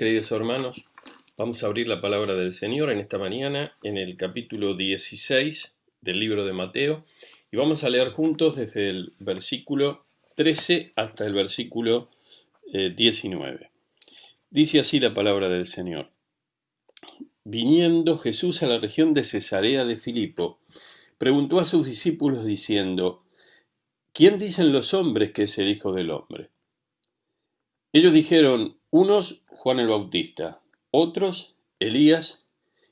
queridos hermanos. Vamos a abrir la palabra del Señor en esta mañana en el capítulo 16 del libro de Mateo y vamos a leer juntos desde el versículo 13 hasta el versículo 19. Eh, Dice así la palabra del Señor. Viniendo Jesús a la región de Cesarea de Filipo, preguntó a sus discípulos diciendo, ¿quién dicen los hombres que es el Hijo del Hombre? Ellos dijeron, unos Juan el Bautista, otros Elías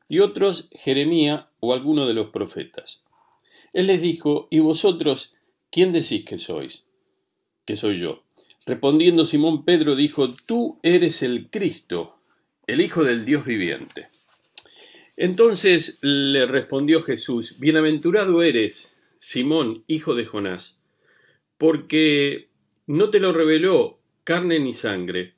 y otros Jeremía o alguno de los profetas. Él les dijo, ¿y vosotros quién decís que sois? Que soy yo. Respondiendo Simón Pedro dijo, tú eres el Cristo, el Hijo del Dios viviente. Entonces le respondió Jesús, Bienaventurado eres, Simón, hijo de Jonás, porque no te lo reveló carne ni sangre,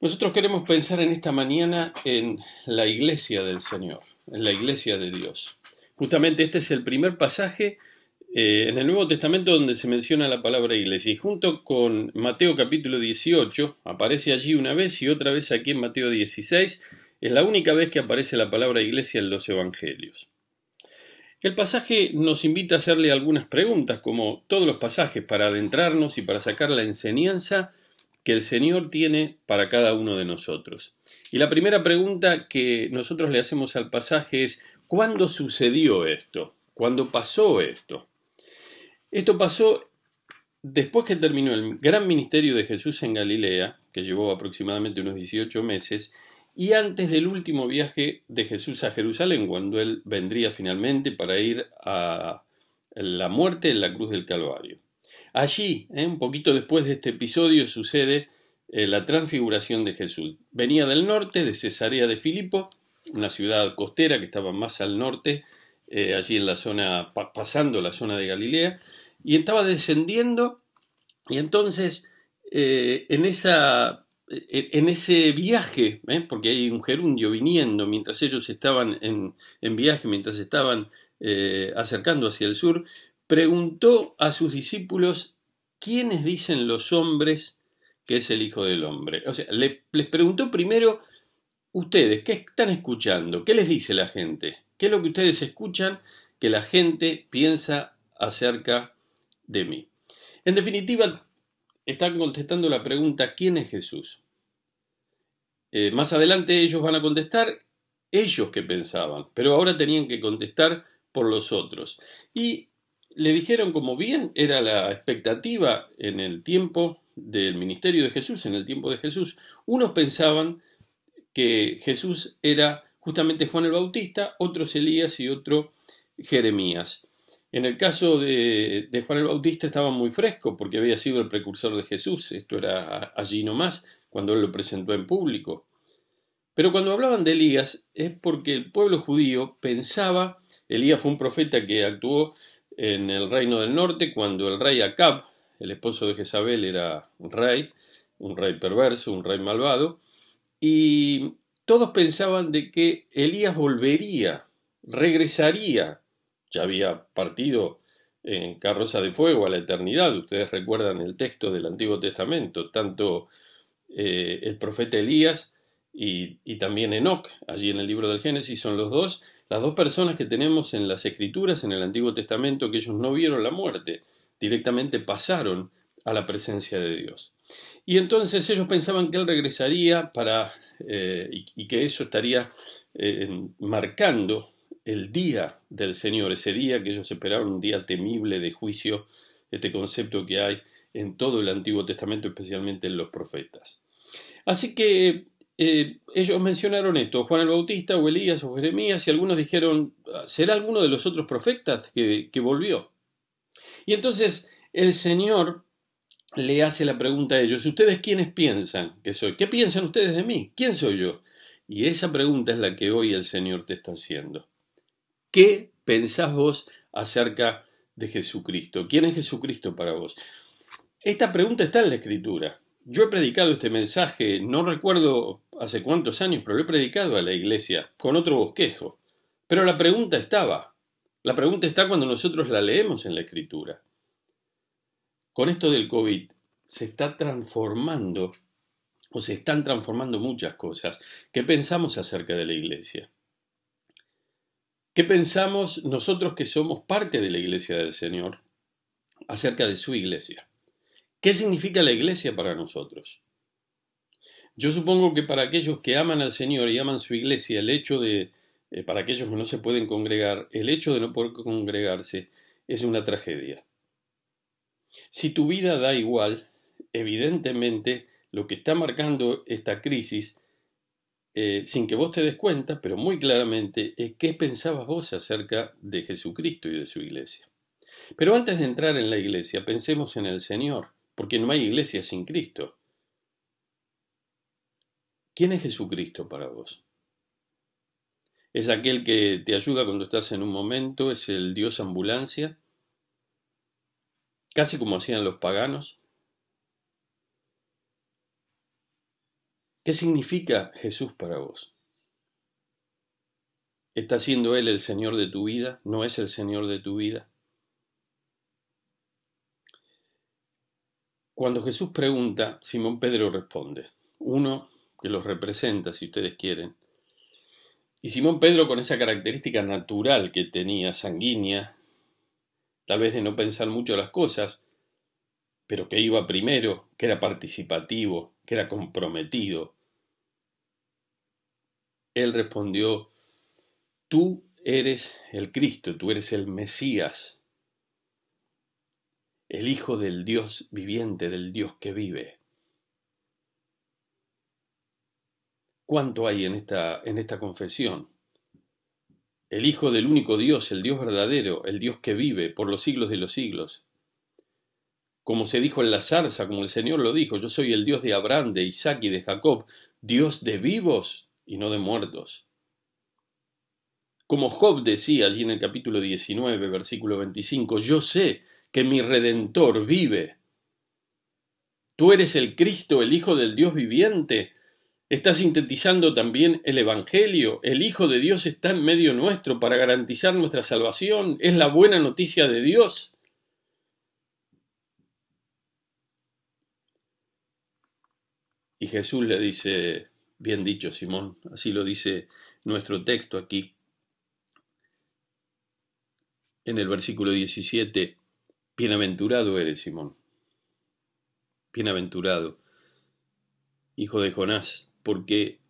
Nosotros queremos pensar en esta mañana en la iglesia del Señor, en la iglesia de Dios. Justamente este es el primer pasaje eh, en el Nuevo Testamento donde se menciona la palabra iglesia. Y junto con Mateo capítulo 18, aparece allí una vez y otra vez aquí en Mateo 16, es la única vez que aparece la palabra iglesia en los evangelios. El pasaje nos invita a hacerle algunas preguntas, como todos los pasajes, para adentrarnos y para sacar la enseñanza que el Señor tiene para cada uno de nosotros. Y la primera pregunta que nosotros le hacemos al pasaje es, ¿cuándo sucedió esto? ¿Cuándo pasó esto? Esto pasó después que terminó el gran ministerio de Jesús en Galilea, que llevó aproximadamente unos 18 meses, y antes del último viaje de Jesús a Jerusalén, cuando él vendría finalmente para ir a la muerte en la cruz del Calvario. Allí, ¿eh? un poquito después de este episodio, sucede eh, la transfiguración de Jesús. Venía del norte, de Cesarea de Filipo, una ciudad costera que estaba más al norte, eh, allí en la zona, pasando la zona de Galilea, y estaba descendiendo, y entonces en, esa, en ese viaje, porque hay un gerundio viniendo mientras ellos estaban en, en viaje, mientras estaban acercando hacia el sur, preguntó a sus discípulos, ¿quiénes dicen los hombres que es el Hijo del Hombre? O sea, les preguntó primero, ustedes, ¿qué están escuchando? ¿Qué les dice la gente? ¿Qué es lo que ustedes escuchan que la gente piensa acerca de mí? En definitiva, están contestando la pregunta, ¿quién es Jesús? Eh, más adelante ellos van a contestar ellos que pensaban, pero ahora tenían que contestar por los otros. Y le dijeron como bien era la expectativa en el tiempo del ministerio de Jesús, en el tiempo de Jesús. Unos pensaban que Jesús era justamente Juan el Bautista, otros Elías y otro Jeremías. En el caso de, Juan el Bautista estaba muy fresco porque había sido el precursor de Jesús, esto era allí nomás, cuando él lo presentó en público. Pero cuando hablaban de Elías es porque el pueblo judío pensaba, Elías fue un profeta que actuó en el reino del norte cuando el rey Acab, el esposo de Jezabel, era un rey, un rey perverso, un rey malvado, y todos pensaban de que Elías volvería, regresaría, ya había partido en carroza de fuego a la eternidad, ustedes recuerdan el texto del Antiguo Testamento, tanto eh, el profeta Elías y, y también Enoch, allí en el libro del Génesis, son los dos las dos personas que tenemos en las escrituras, en el Antiguo Testamento, que ellos no vieron la muerte, directamente pasaron a la presencia de Dios. Y entonces ellos pensaban que Él regresaría para, eh, y, que eso estaría eh, marcando el día del Señor, ese día que ellos esperaron, un día temible de juicio, este concepto que hay en todo el Antiguo Testamento, especialmente en los profetas. Así que eh, ellos mencionaron esto, Juan el Bautista o Elías o Jeremías, y algunos dijeron, ¿será alguno de los otros profetas que, que volvió? Y entonces el Señor le hace la pregunta a ellos, ¿ustedes quiénes piensan que soy? ¿Qué piensan ustedes de mí? ¿Quién soy yo? Y esa pregunta es la que hoy el Señor te está haciendo. ¿Qué pensás vos acerca de Jesucristo? ¿Quién es Jesucristo para vos? Esta pregunta está en la Escritura. Yo he predicado este mensaje, no recuerdo hace cuántos años, pero lo he predicado a la iglesia con otro bosquejo. Pero la pregunta estaba. La pregunta está cuando nosotros la leemos en la Escritura. Con esto del COVID se está transformando o se están transformando muchas cosas. ¿Qué pensamos acerca de la iglesia? ¿Qué pensamos nosotros que somos parte de la iglesia del Señor acerca de su iglesia? ¿Qué significa la iglesia para nosotros? Yo supongo que para aquellos que aman al Señor y aman su iglesia, el hecho de, eh, para aquellos que no se pueden congregar, el hecho de no poder congregarse es una tragedia. Si tu vida da igual, evidentemente lo que está marcando esta crisis, eh, sin que vos te des cuenta, pero muy claramente, es qué pensabas vos acerca de Jesucristo y de su iglesia. Pero antes de entrar en la iglesia, pensemos en el Señor, porque no hay iglesia sin Cristo. ¿Quién es Jesucristo para vos? ¿Es aquel que te ayuda cuando estás en un momento? ¿Es el Dios ambulancia? Casi como hacían los paganos. ¿Qué significa Jesús para vos? ¿Está siendo Él el Señor de tu vida? ¿No es el Señor de tu vida? Cuando Jesús pregunta, Simón Pedro responde. Uno que los representa, si ustedes quieren. Y Simón Pedro, con esa característica natural que tenía, sanguínea, tal vez de no pensar mucho las cosas, pero que iba primero, que era participativo, que era comprometido. Él respondió, tú eres el Cristo, tú eres el Mesías, el Hijo del Dios viviente, del Dios que vive. ¿Cuánto hay en esta, en esta confesión? El Hijo del único Dios, el Dios verdadero, el Dios que vive por los siglos de los siglos, como se dijo en la zarza, como el Señor lo dijo, yo soy el Dios de Abraham, de Isaac y de Jacob, Dios de vivos y no de muertos. Como Job decía allí en el capítulo 19, versículo 25, yo sé que mi redentor vive. Tú eres el Cristo, el Hijo del Dios viviente. Está sintetizando también el Evangelio. El Hijo de Dios está en medio nuestro para garantizar nuestra salvación. Es la buena noticia de Dios. Y Jesús le dice, bien dicho Simón, así lo dice nuestro texto aquí, en el versículo 17, bienaventurado eres Simón, bienaventurado, hijo de Jonás, porque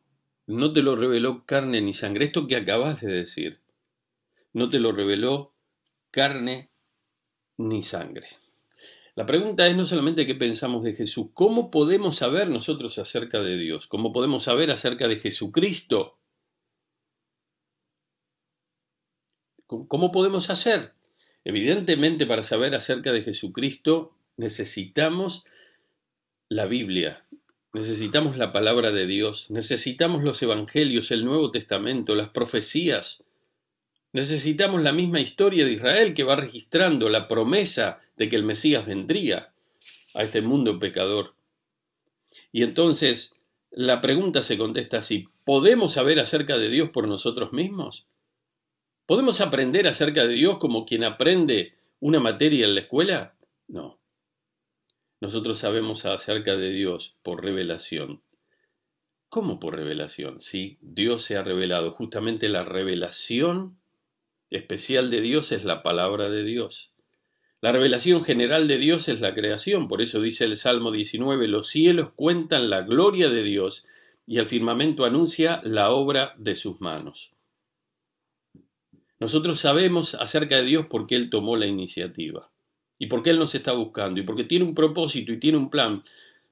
no te lo reveló carne ni sangre, esto que acabas de decir, no te lo reveló carne ni sangre. La pregunta es no solamente qué pensamos de Jesús, ¿cómo podemos saber nosotros acerca de Dios? ¿Cómo podemos saber acerca de Jesucristo? ¿Cómo podemos hacer? Evidentemente, para saber acerca de Jesucristo necesitamos la Biblia, necesitamos la palabra de Dios, necesitamos los evangelios, el Nuevo Testamento, las profecías, Necesitamos la misma historia de Israel que va registrando la promesa de que el Mesías vendría a este mundo pecador. Y entonces la pregunta se contesta así, ¿podemos saber acerca de Dios por nosotros mismos? ¿Podemos aprender acerca de Dios como quien aprende una materia en la escuela? No. Nosotros sabemos acerca de Dios por revelación. ¿Cómo por revelación? Sí, Dios se ha revelado. Justamente la revelación especial de Dios es la palabra de Dios. La revelación general de Dios es la creación, por eso dice el Salmo 19, los cielos cuentan la gloria de Dios y el firmamento anuncia la obra de sus manos. Nosotros sabemos acerca de Dios porque Él tomó la iniciativa y porque Él nos está buscando y porque tiene un propósito y tiene un plan.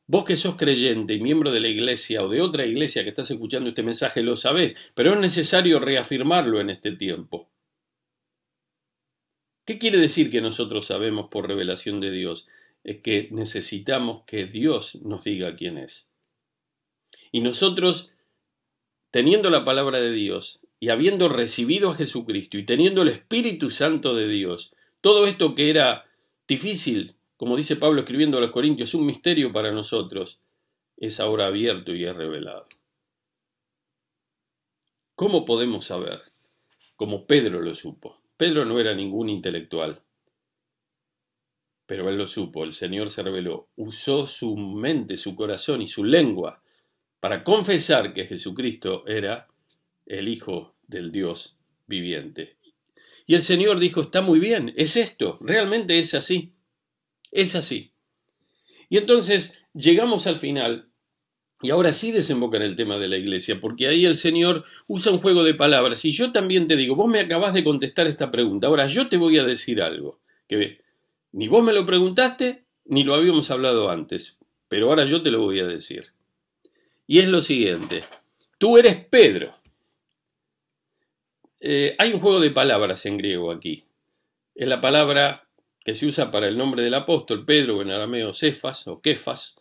Vos que sos creyente y miembro de la iglesia o de otra iglesia que estás escuchando este mensaje lo sabés, pero es necesario reafirmarlo en este tiempo. ¿Qué quiere decir que nosotros sabemos por revelación de Dios? Es que necesitamos que Dios nos diga quién es. Y nosotros, teniendo la palabra de Dios, y habiendo recibido a Jesucristo y teniendo el Espíritu Santo de Dios, todo esto que era difícil, como dice Pablo escribiendo a los Corintios, un misterio para nosotros, es ahora abierto y es revelado. ¿Cómo podemos saber? Como Pedro lo supo. Pedro no era ningún intelectual, pero él lo supo, el Señor se reveló, usó su mente, su corazón y su lengua para confesar que Jesucristo era el Hijo del Dios viviente. Y el Señor dijo, está muy bien, es esto, realmente es así, es así. Y entonces llegamos al final, y ahora sí desemboca en el tema de la iglesia, porque ahí el Señor usa un juego de palabras, y yo también te digo, vos me acabás de contestar esta pregunta, ahora yo te voy a decir algo, que ni vos me lo preguntaste, ni lo habíamos hablado antes, pero ahora yo te lo voy a decir. Y es lo siguiente, tú eres Pedro. Eh, hay un juego de palabras en griego aquí. Es la palabra que se usa para el nombre del apóstol Pedro, en arameo Cefas o Kefas,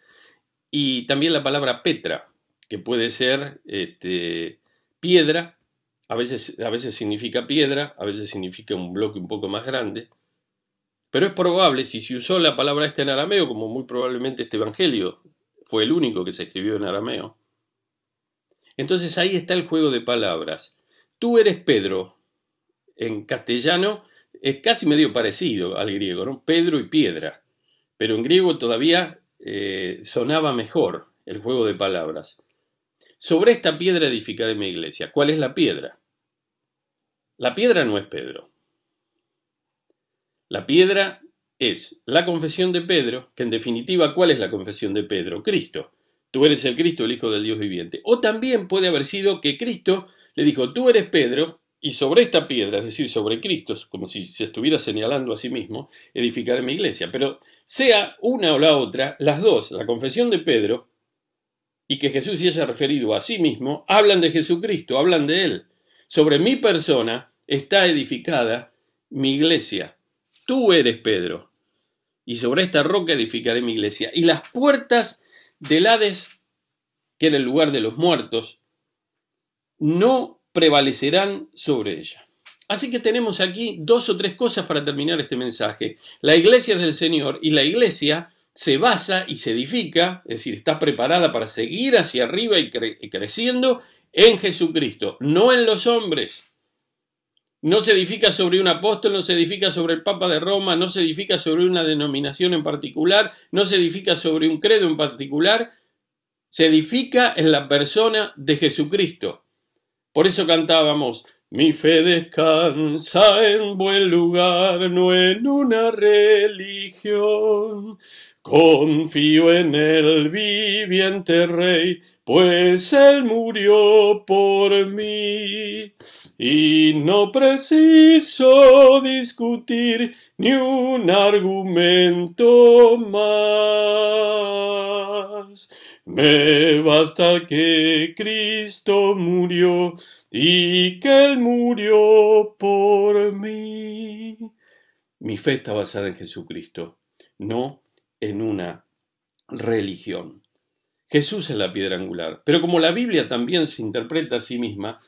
y también la palabra Petra, que puede ser este, piedra, a veces, a veces significa piedra, a veces significa un bloque un poco más grande, pero es probable, si se usó la palabra esta en arameo, como muy probablemente este Evangelio fue el único que se escribió en arameo, entonces ahí está el juego de palabras. Tú eres Pedro. En castellano es casi medio parecido al griego, ¿no? Pedro y piedra. Pero en griego todavía eh, sonaba mejor el juego de palabras. Sobre esta piedra edificaré mi iglesia. ¿Cuál es la piedra? La piedra no es Pedro. La piedra es la confesión de Pedro, que en definitiva, ¿cuál es la confesión de Pedro? Cristo. Tú eres el Cristo, el Hijo del Dios viviente. O también puede haber sido que Cristo le dijo, tú eres Pedro, y sobre esta piedra, es decir, sobre Cristo, como si se estuviera señalando a sí mismo, edificaré mi iglesia. Pero sea una o la otra, las dos, la confesión de Pedro y que Jesús se haya referido a sí mismo, hablan de Jesucristo, hablan de Él. Sobre mi persona está edificada mi iglesia. Tú eres Pedro, y sobre esta roca edificaré mi iglesia. Y las puertas del Hades, que era el lugar de los muertos, no prevalecerán sobre ella. Así que tenemos aquí dos o tres cosas para terminar este mensaje. La iglesia es del Señor y la iglesia se basa y se edifica, es decir, está preparada para seguir hacia arriba y, y creciendo en Jesucristo, no en los hombres. No se edifica sobre un apóstol, no se edifica sobre el Papa de Roma, no se edifica sobre una denominación en particular, no se edifica sobre un credo en particular, se edifica en la persona de Jesucristo. Por eso cantábamos, mi fe descansa en buen lugar, no en una religión. Confío en el viviente Rey, pues Él murió por mí. Y no preciso discutir ni un argumento más. Me basta que Cristo murió y que Él murió por mí. Mi fe está basada en Jesucristo, no en una religión. Jesús es la piedra angular, pero como la Biblia también se interpreta a sí misma,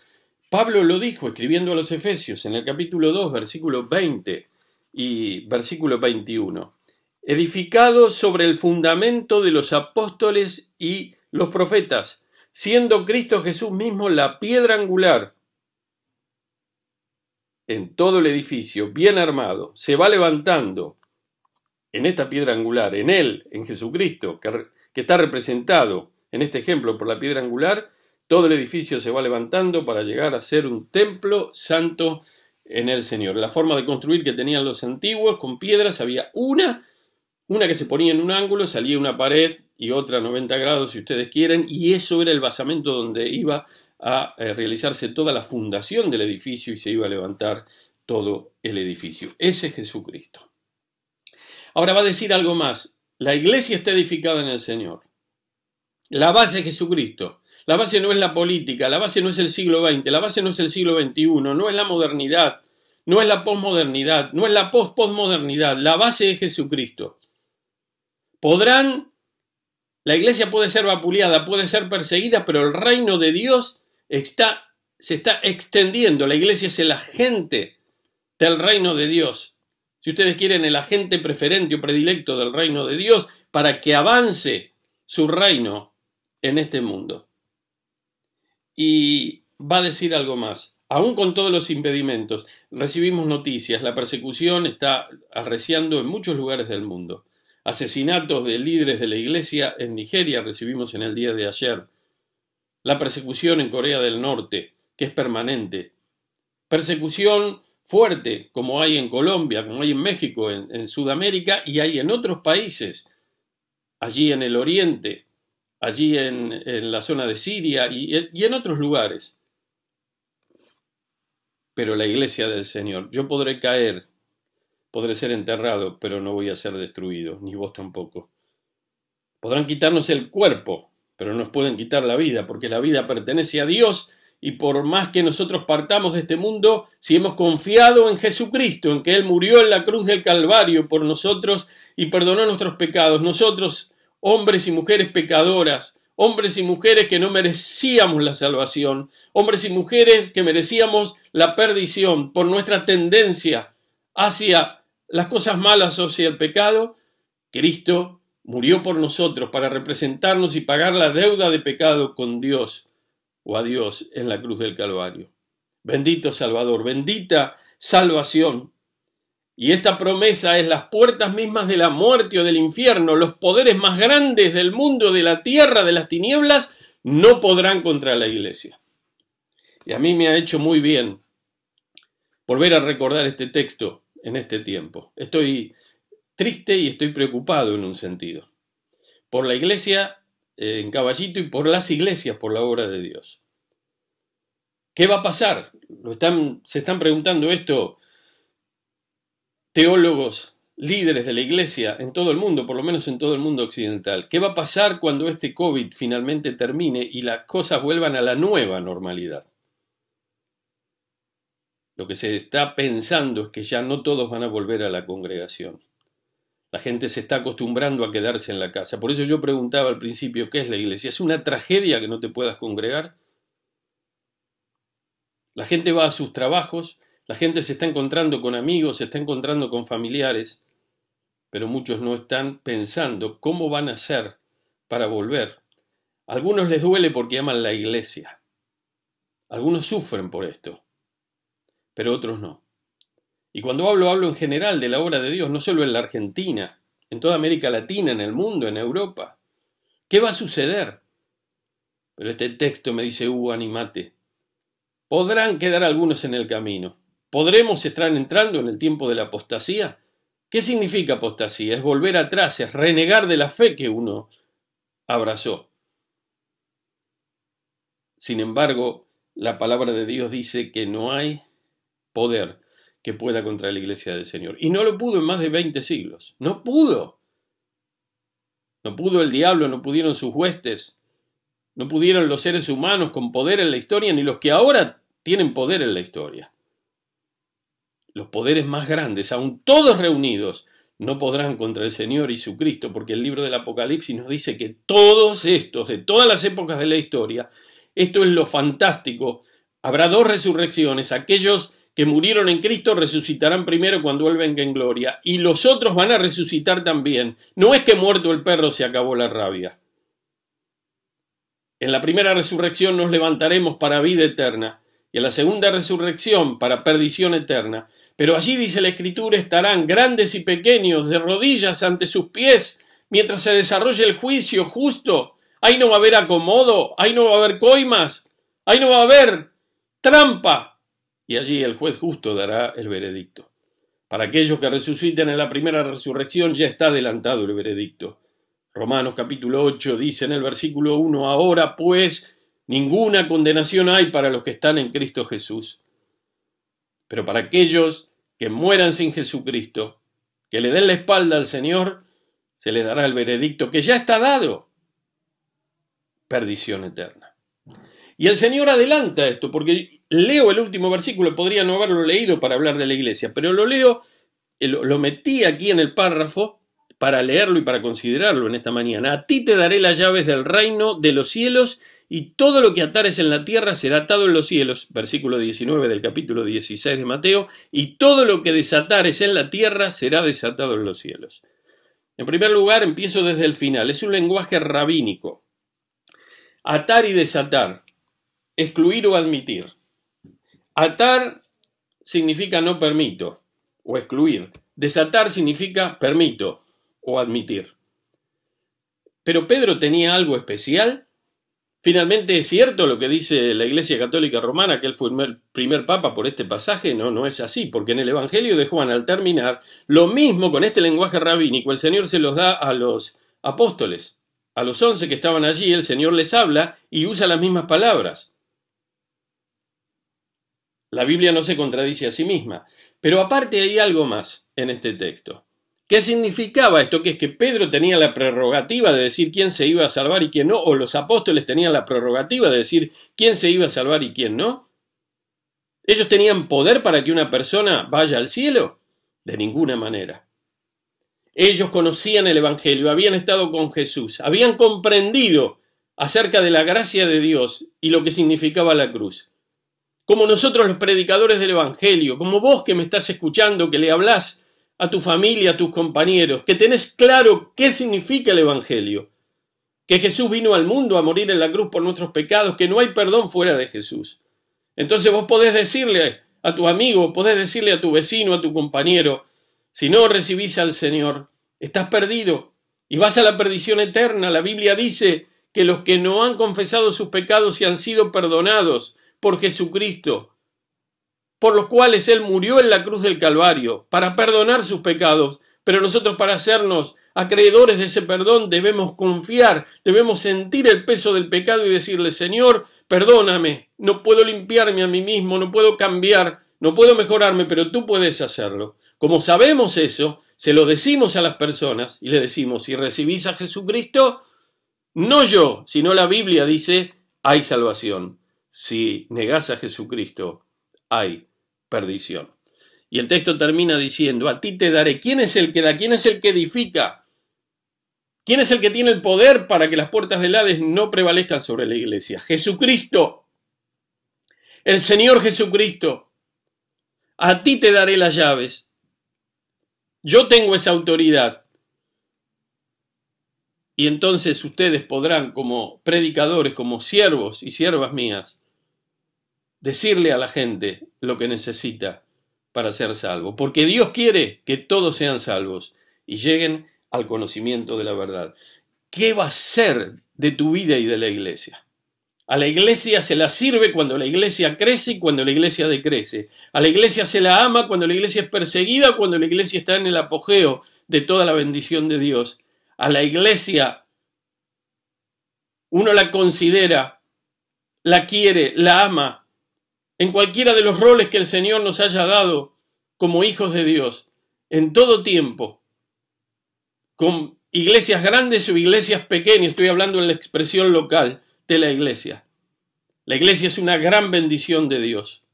Pablo lo dijo escribiendo a los Efesios en el capítulo 2, versículo 20 y versículo 21. Edificado sobre el fundamento de los apóstoles y los profetas, siendo Cristo Jesús mismo la piedra angular. En todo el edificio, bien armado, se va levantando en esta piedra angular, en Él, en Jesucristo, que, que está representado en este ejemplo por la piedra angular, todo el edificio se va levantando para llegar a ser un templo santo en el Señor. La forma de construir que tenían los antiguos con piedras había una, una que se ponía en un ángulo, salía una pared y otra a 90 grados si ustedes quieren, y eso era el basamento donde iba a eh, realizarse toda la fundación del edificio y se iba a levantar todo el edificio. Ese es Jesucristo. Ahora va a decir algo más. La iglesia está edificada en el Señor. La base es Jesucristo. La base no es la política, la base no es el siglo XX, la base no es el siglo XXI, no es la modernidad, no es la posmodernidad, no es la post-posmodernidad, la base es Jesucristo. Podrán, la iglesia puede ser vapuleada, puede ser perseguida, pero el reino de Dios está se está extendiendo. La iglesia es el agente del reino de Dios. Si ustedes quieren, el agente preferente o predilecto del reino de Dios para que avance su reino en este mundo. Y va a decir algo más. Aún con todos los impedimentos, recibimos noticias. La persecución está arreciando en muchos lugares del mundo. Asesinatos de líderes de la iglesia en Nigeria recibimos en el día de ayer. La persecución en Corea del Norte, que es permanente. Persecución fuerte, como hay en Colombia, como hay en México, en, Sudamérica y hay en otros países, allí en el Oriente, allí en, la zona de Siria y, y en otros lugares. Pero la iglesia del Señor, yo podré caer, podré ser enterrado, pero no voy a ser destruido, ni vos tampoco. Podrán quitarnos el cuerpo, pero nos pueden quitar la vida, porque la vida pertenece a Dios y por más que nosotros partamos de este mundo, si hemos confiado en Jesucristo, en que Él murió en la cruz del Calvario por nosotros y perdonó nuestros pecados, nosotros, hombres y mujeres pecadoras, hombres y mujeres que no merecíamos la salvación, hombres y mujeres que merecíamos la perdición por nuestra tendencia hacia las cosas malas o hacia el pecado, Cristo murió por nosotros para representarnos y pagar la deuda de pecado con Dios o a Dios en la cruz del Calvario. Bendito Salvador, bendita salvación. Y esta promesa es las puertas mismas de la muerte o del infierno, los poderes más grandes del mundo, de la tierra, de las tinieblas, no podrán contra la iglesia. Y a mí me ha hecho muy bien volver a recordar este texto en este tiempo. Estoy triste y estoy preocupado en un sentido. Por la iglesia en Caballito y por las iglesias, por la obra de Dios. ¿Qué va a pasar? Lo están, se están preguntando esto teólogos, líderes de la iglesia en todo el mundo, por lo menos en todo el mundo occidental. ¿Qué va a pasar cuando este COVID finalmente termine y las cosas vuelvan a la nueva normalidad? Lo que se está pensando es que ya no todos van a volver a la congregación. La gente se está acostumbrando a quedarse en la casa. Por eso yo preguntaba al principio, ¿qué es la iglesia? ¿Es una tragedia que no te puedas congregar? La gente va a sus trabajos, la gente se está encontrando con amigos, se está encontrando con familiares, pero muchos no están pensando cómo van a hacer para volver. A algunos les duele porque aman la iglesia. Algunos sufren por esto, pero otros no. Y cuando hablo, hablo en general de la obra de Dios, no solo en la Argentina, en toda América Latina, en el mundo, en Europa. ¿Qué va a suceder? Pero este texto me dice, Hugo, animate. Podrán quedar algunos en el camino. ¿Podremos estar entrando en el tiempo de la apostasía? ¿Qué significa apostasía? Es volver atrás, es renegar de la fe que uno abrazó. Sin embargo, la palabra de Dios dice que no hay poder que pueda contra la iglesia del Señor. Y no lo pudo en más de 20 siglos. No pudo. No pudo el diablo, no pudieron sus huestes, no pudieron los seres humanos con poder en la historia, ni los que ahora tienen poder en la historia. Los poderes más grandes, aun todos reunidos, no podrán contra el Señor y su Cristo, porque el libro del Apocalipsis nos dice que todos estos, de todas las épocas de la historia, esto es lo fantástico, habrá dos resurrecciones, aquellos que murieron en Cristo resucitarán primero cuando Él venga en gloria, y los otros van a resucitar también. No es que muerto el perro se acabó la rabia. En la primera resurrección nos levantaremos para vida eterna, y en la segunda resurrección para perdición eterna. Pero allí dice la Escritura estarán grandes y pequeños de rodillas ante sus pies, mientras se desarrolle el juicio justo. Ahí no va a haber acomodo, ahí no va a haber coimas, ahí no va a haber trampa, y allí el juez justo dará el veredicto. Para aquellos que resuciten en la primera resurrección ya está adelantado el veredicto. Romanos capítulo 8 dice en el versículo 1, ahora pues ninguna condenación hay para los que están en Cristo Jesús. Pero para aquellos que mueran sin Jesucristo, que le den la espalda al Señor, se les dará el veredicto que ya está dado, perdición eterna. Y el Señor adelanta esto, porque leo el último versículo, podría no haberlo leído para hablar de la iglesia, pero lo leo, eh, lo metí aquí en el párrafo para leerlo y para considerarlo en esta mañana. A ti te daré las llaves del reino de los cielos y todo lo que atares en la tierra será atado en los cielos, versículo 19 del capítulo 16 de Mateo, y todo lo que desatares en la tierra será desatado en los cielos. En primer lugar, empiezo desde el final, es un lenguaje rabínico. Atar y desatar, excluir o admitir. Atar significa no permito o excluir. Desatar significa permito o admitir. Pero Pedro tenía algo especial. Finalmente es cierto lo que dice la Iglesia Católica Romana, que él fue el primer papa por este pasaje. No, no es así, porque en el Evangelio de Juan, al terminar, lo mismo con este lenguaje rabínico, el Señor se los da a los apóstoles. A los once que estaban allí, el Señor les habla y usa las mismas palabras. La Biblia no se contradice a sí misma. Pero aparte hay algo más en este texto. ¿Qué significaba esto? Que es que Pedro tenía la prerrogativa de decir quién se iba a salvar y quién no, o los apóstoles tenían la prerrogativa de decir quién se iba a salvar y quién no. ¿Ellos tenían poder para que una persona vaya al cielo? De ninguna manera. Ellos conocían el Evangelio, habían estado con Jesús, habían comprendido acerca de la gracia de Dios y lo que significaba la cruz. Como nosotros los predicadores del Evangelio, como vos que me estás escuchando, que le hablás a tu familia, a tus compañeros, que tenés claro qué significa el Evangelio, que Jesús vino al mundo a morir en la cruz por nuestros pecados, que no hay perdón fuera de Jesús. Entonces vos podés decirle a tu amigo, podés decirle a tu vecino, a tu compañero, si no recibís al Señor, estás perdido y vas a la perdición eterna. La Biblia dice que los que no han confesado sus pecados y han sido perdonados por Jesucristo, por los cuales Él murió en la cruz del Calvario, para perdonar sus pecados, pero nosotros para hacernos acreedores de ese perdón debemos confiar, debemos sentir el peso del pecado y decirle, Señor, perdóname, no puedo limpiarme a mí mismo, no puedo cambiar, no puedo mejorarme, pero tú puedes hacerlo. Como sabemos eso, se lo decimos a las personas y le decimos, si recibís a Jesucristo, no yo, sino la Biblia dice, hay salvación. Si negás a Jesucristo, hay perdición. Y el texto termina diciendo, a ti te daré. ¿Quién es el que da? ¿Quién es el que edifica? ¿Quién es el que tiene el poder para que las puertas del Hades no prevalezcan sobre la iglesia? Jesucristo. El Señor Jesucristo. A ti te daré las llaves. Yo tengo esa autoridad. Y entonces ustedes podrán, como predicadores, como siervos y siervas mías, decirle a la gente lo que necesita para ser salvo, porque Dios quiere que todos sean salvos y lleguen al conocimiento de la verdad. ¿Qué va a ser de tu vida y de la iglesia? A la iglesia se la sirve cuando la iglesia crece y cuando la iglesia decrece. A la iglesia se la ama cuando la iglesia es perseguida, cuando la iglesia está en el apogeo de toda la bendición de Dios. A la iglesia uno la considera, la quiere, la ama en cualquiera de los roles que el Señor nos haya dado como hijos de Dios, en todo tiempo, con iglesias grandes o iglesias pequeñas, estoy hablando en la expresión local de la iglesia. La iglesia es una gran bendición de Dios.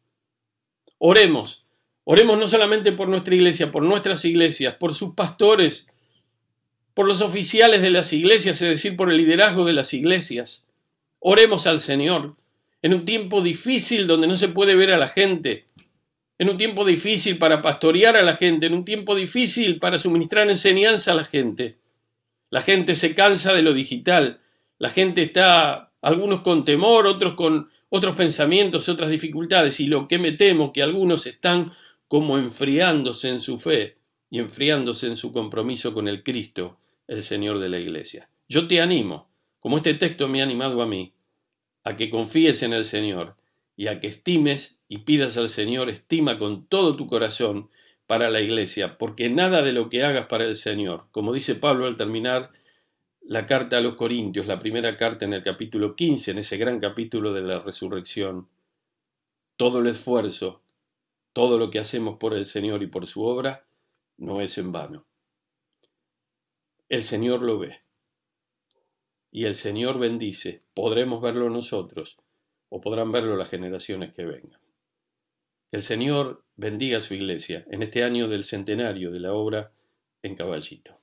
Oremos, oremos no solamente por nuestra iglesia, por nuestras iglesias, por sus pastores, por los oficiales de las iglesias, es decir, por el liderazgo de las iglesias. Oremos al Señor en un tiempo difícil donde no se puede ver a la gente, en un tiempo difícil para pastorear a la gente, en un tiempo difícil para suministrar enseñanza a la gente. La gente se cansa de lo digital, la gente está, algunos con temor, otros con otros pensamientos, otras dificultades, y lo que me temo que algunos están como enfriándose en su fe y enfriándose en su compromiso con el Cristo, el Señor de la Iglesia. Yo te animo, como este texto me ha animado a mí, a que confíes en el Señor y a que estimes y pidas al Señor estima con todo tu corazón para la iglesia, porque nada de lo que hagas para el Señor, como dice Pablo al terminar la carta a los Corintios, la primera carta en el capítulo 15, en ese gran capítulo de la resurrección, todo el esfuerzo, todo lo que hacemos por el Señor y por su obra, no es en vano. El Señor lo ve y el Señor bendice, podremos verlo nosotros o podrán verlo las generaciones que vengan. Que el Señor bendiga a su iglesia en este año del centenario de la obra en Caballito.